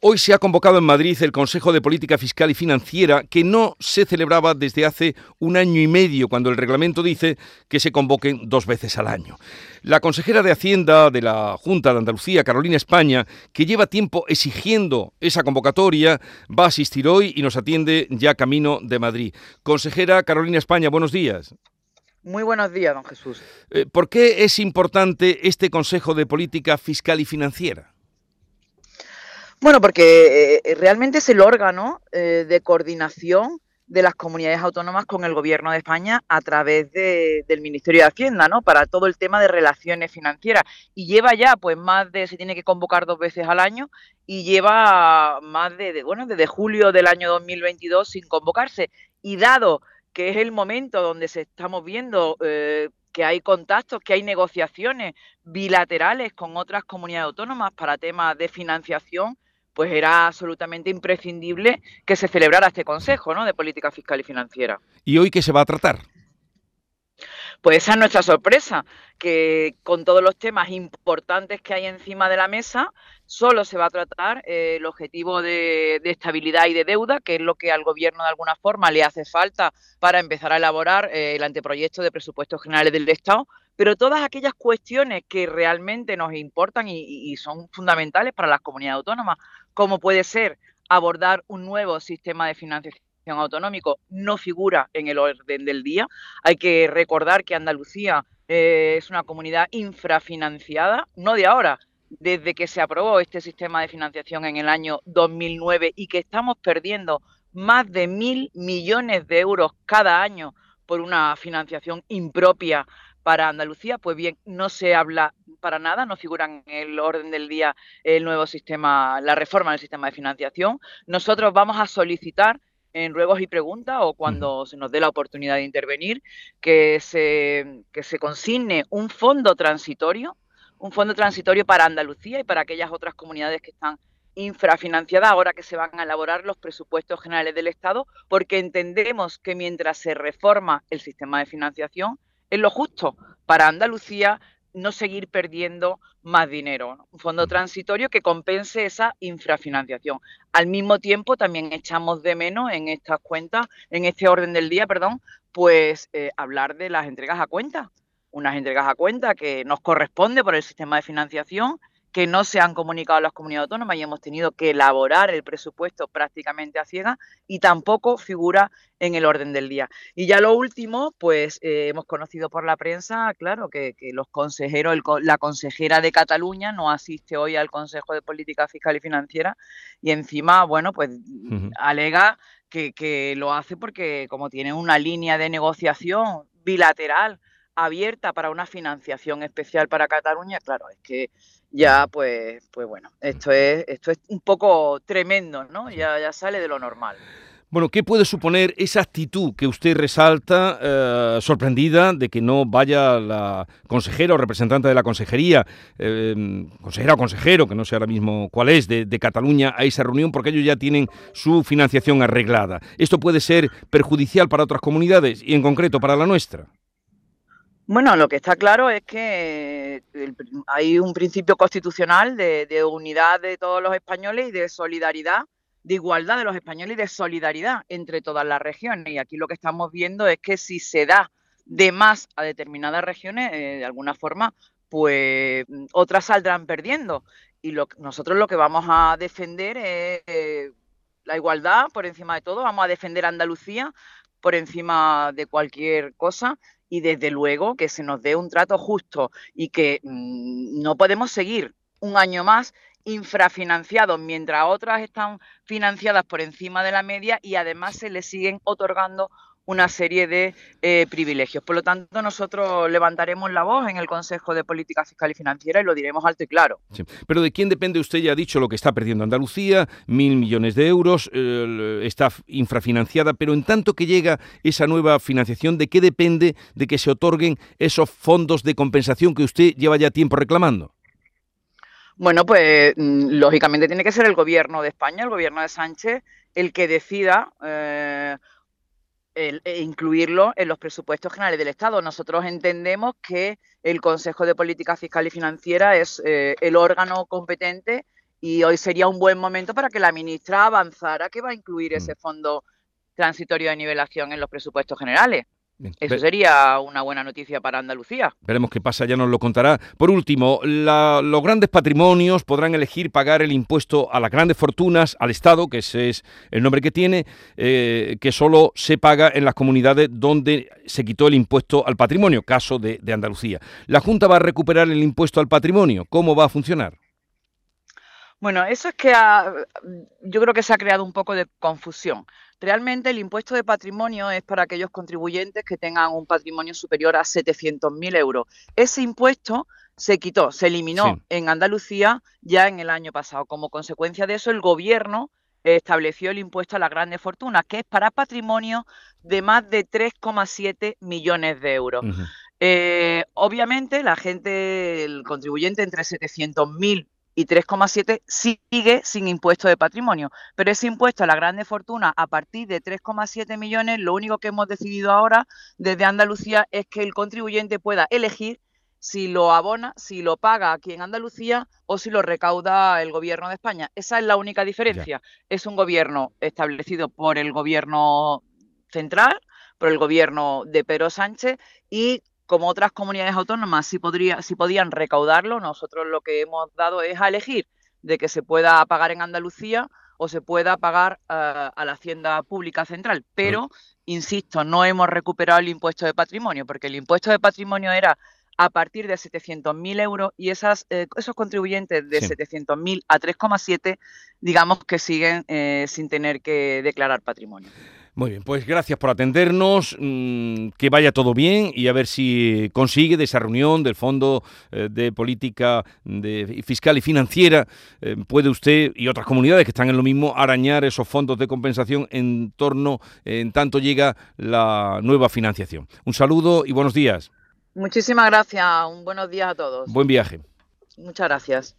Hoy se ha convocado en Madrid el Consejo de Política Fiscal y Financiera, que no se celebraba desde hace un año y medio, cuando el reglamento dice que se convoquen dos veces al año. La consejera de Hacienda de la Junta de Andalucía, Carolina España, que lleva tiempo exigiendo esa convocatoria, va a asistir hoy y nos atiende ya camino de Madrid. Consejera Carolina España, buenos días. Muy buenos días, don Jesús. Eh, ¿Por qué es importante este Consejo de Política Fiscal y Financiera? Bueno, porque eh, realmente es el órgano eh, de coordinación de las comunidades autónomas con el Gobierno de España a través del Ministerio de Hacienda, ¿no? Para todo el tema de relaciones financieras. Y lleva ya, pues, más de, se tiene que convocar dos veces al año y lleva más de, bueno, desde julio del año 2022 sin convocarse. Y dado que es el momento donde se estamos viendo eh, que hay contactos, que hay negociaciones bilaterales con otras comunidades autónomas para temas de financiación, pues era absolutamente imprescindible que se celebrara este Consejo ¿no? de Política Fiscal y Financiera. ¿Y hoy qué se va a tratar? Pues esa es nuestra sorpresa, que con todos los temas importantes que hay encima de la mesa, solo se va a tratar eh, el objetivo de, estabilidad y de deuda, que es lo que al Gobierno de alguna forma le hace falta para empezar a elaborar eh, el anteproyecto de presupuestos generales del Estado, pero todas aquellas cuestiones que realmente nos importan y, son fundamentales para las comunidades autónomas, como puede ser abordar un nuevo sistema de financiación autonómico, no figura en el orden del día. Hay que recordar que Andalucía eh, es una comunidad infrafinanciada, no de ahora, desde que se aprobó este sistema de financiación en el año 2009 y que estamos perdiendo más de mil millones de euros cada año por una financiación impropia para Andalucía, pues bien, no se habla para nada, no figuran en el orden del día el nuevo sistema, la reforma del sistema de financiación. Nosotros vamos a solicitar en ruegos y preguntas o cuando se nos dé la oportunidad de intervenir que se, que se consigne un fondo transitorio, un fondo transitorio para Andalucía y para aquellas otras comunidades que están infrafinanciadas ahora que se van a elaborar los presupuestos generales del Estado, porque entendemos que mientras se reforma el sistema de financiación, es lo justo para Andalucía no seguir perdiendo más dinero. Un fondo transitorio que compense esa infrafinanciación. Al mismo tiempo, también echamos de menos en estas cuentas, en este orden del día, perdón, pues eh, hablar de las entregas a cuenta. Unas entregas a cuenta que nos corresponde por el sistema de financiación que no se han comunicado a las comunidades autónomas y hemos tenido que elaborar el presupuesto prácticamente a ciega y tampoco figura en el orden del día. Y ya lo último, pues eh, hemos conocido por la prensa, claro, que, los consejeros, la consejera de Cataluña no asiste hoy al Consejo de Política Fiscal y Financiera y encima, bueno, pues alega que, que lo hace porque como tiene una línea de negociación bilateral abierta para una financiación especial para Cataluña, claro, es que ya pues, pues bueno, esto es, esto es un poco tremendo, ¿no? Ya, ya sale de lo normal. Bueno, ¿qué puede suponer esa actitud que usted resalta, eh, sorprendida de que no vaya la consejera o representante de la consejería, eh, consejera o consejero, que no sé ahora mismo cuál es, de, Cataluña a esa reunión, porque ellos ya tienen su financiación arreglada? ¿Esto puede ser perjudicial para otras comunidades y en concreto para la nuestra? Bueno, lo que está claro es que hay un principio constitucional de, unidad de todos los españoles y de solidaridad, de igualdad de los españoles y de solidaridad entre todas las regiones. Y aquí lo que estamos viendo es que si se da de más a determinadas regiones, eh, de alguna forma, pues otras saldrán perdiendo. Y nosotros lo que vamos a defender es eh, la igualdad por encima de todo, vamos a defender a Andalucía por encima de cualquier cosa y desde luego que se nos dé un trato justo y que mm, no podemos seguir un año más infrafinanciados mientras otras están financiadas por encima de la media y además se les siguen otorgando una serie de eh, privilegios. Por lo tanto, nosotros levantaremos la voz en el Consejo de Política Fiscal y Financiera y lo diremos alto y claro. Pero ¿de quién depende? Usted ya ha dicho lo que está perdiendo Andalucía, mil millones de euros, está infrafinanciada, pero en tanto que llega esa nueva financiación, ¿de qué depende de que se otorguen esos fondos de compensación que usted lleva ya tiempo reclamando? Bueno, pues mm, lógicamente tiene que ser el gobierno de España, el gobierno de Sánchez, el que decida eh, e incluirlo en los presupuestos generales del Estado. Nosotros entendemos que el Consejo de Política Fiscal y Financiera es eh, el órgano competente y hoy sería un buen momento para que la ministra avanzara que va a incluir ese mm. fondo transitorio de nivelación en los presupuestos generales. Eso sería una buena noticia para Andalucía. Veremos qué pasa, ya nos lo contará. Por último, los grandes patrimonios podrán elegir pagar el impuesto a las grandes fortunas, al Estado, que ese es el nombre que tiene, eh, que solo se paga en las comunidades donde se quitó el impuesto al patrimonio, caso de Andalucía. ¿La Junta va a recuperar el impuesto al patrimonio? ¿Cómo va a funcionar? Bueno, eso es que yo creo que se ha creado un poco de confusión. Realmente el impuesto de patrimonio es para aquellos contribuyentes que tengan un patrimonio superior a 700.000 euros. Ese impuesto se quitó, se eliminó en Andalucía ya en el año pasado. Como consecuencia de eso, el gobierno estableció el impuesto a las grandes fortunas, que es para patrimonio de más de 3,7 millones de euros. Eh, obviamente, la gente, el contribuyente entre 700.000 y 3,7 sigue sin impuesto de patrimonio. Pero ese impuesto a la grande fortuna a partir de 3,7 millones, lo único que hemos decidido ahora desde Andalucía es que el contribuyente pueda elegir si lo abona, si lo paga aquí en Andalucía o si lo recauda el gobierno de España. Esa es la única diferencia. Es un gobierno establecido por el gobierno central, por el gobierno de Pedro Sánchez y como otras comunidades autónomas sí, podría, podían recaudarlo, nosotros lo que hemos dado es a elegir de que se pueda pagar en Andalucía o se pueda pagar eh, a la Hacienda Pública Central. Pero, insisto, no hemos recuperado el impuesto de patrimonio, porque el impuesto de patrimonio era a partir de 700.000 euros y esas, eh, esos contribuyentes de 700.000 a 3,7, digamos que siguen eh, sin tener que declarar patrimonio. Muy bien, pues gracias por atendernos, mm, que vaya todo bien y a ver si consigue de esa reunión del Fondo eh, de Política Fiscal y Financiera, eh, puede usted y otras comunidades que están en lo mismo arañar esos fondos de compensación en torno, en tanto llega la nueva financiación. Un saludo y buenos días. Muchísimas gracias, un buenos días a todos. Buen viaje. Muchas gracias.